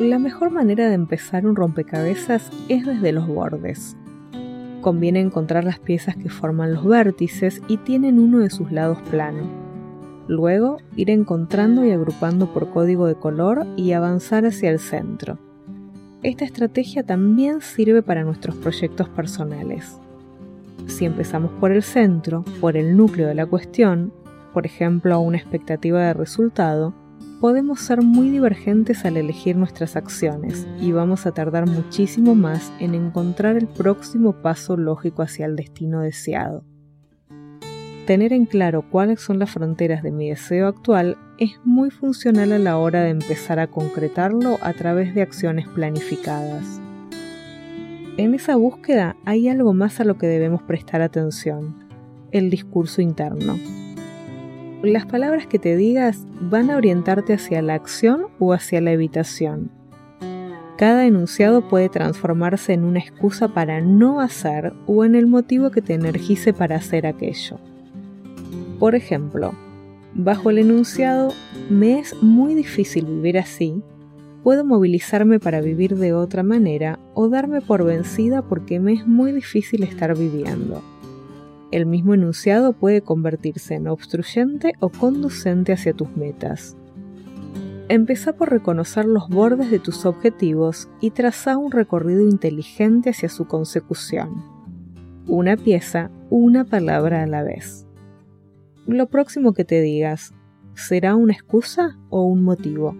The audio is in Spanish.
La mejor manera de empezar un rompecabezas es desde los bordes. Conviene encontrar las piezas que forman los vértices y tienen uno de sus lados plano. Luego, ir encontrando y agrupando por código de color y avanzar hacia el centro. Esta estrategia también sirve para nuestros proyectos personales. Si empezamos por el centro, por el núcleo de la cuestión, por ejemplo una expectativa de resultado, podemos ser muy divergentes al elegir nuestras acciones y vamos a tardar muchísimo más en encontrar el próximo paso lógico hacia el destino deseado. Tener en claro cuáles son las fronteras de mi deseo actual es muy funcional a la hora de empezar a concretarlo a través de acciones planificadas. En esa búsqueda hay algo más a lo que debemos prestar atención, el discurso interno las palabras que te digas van a orientarte hacia la acción o hacia la evitación. Cada enunciado puede transformarse en una excusa para no hacer o en el motivo que te energice para hacer aquello. Por ejemplo, bajo el enunciado me es muy difícil vivir así, puedo movilizarme para vivir de otra manera o darme por vencida porque me es muy difícil estar viviendo el mismo enunciado puede convertirse en obstruyente o conducente hacia tus metas. Empezá por reconocer los bordes de tus objetivos y traza un recorrido inteligente hacia su consecución. Una pieza, una palabra a la vez. Lo próximo que te digas, ¿será una excusa o un motivo?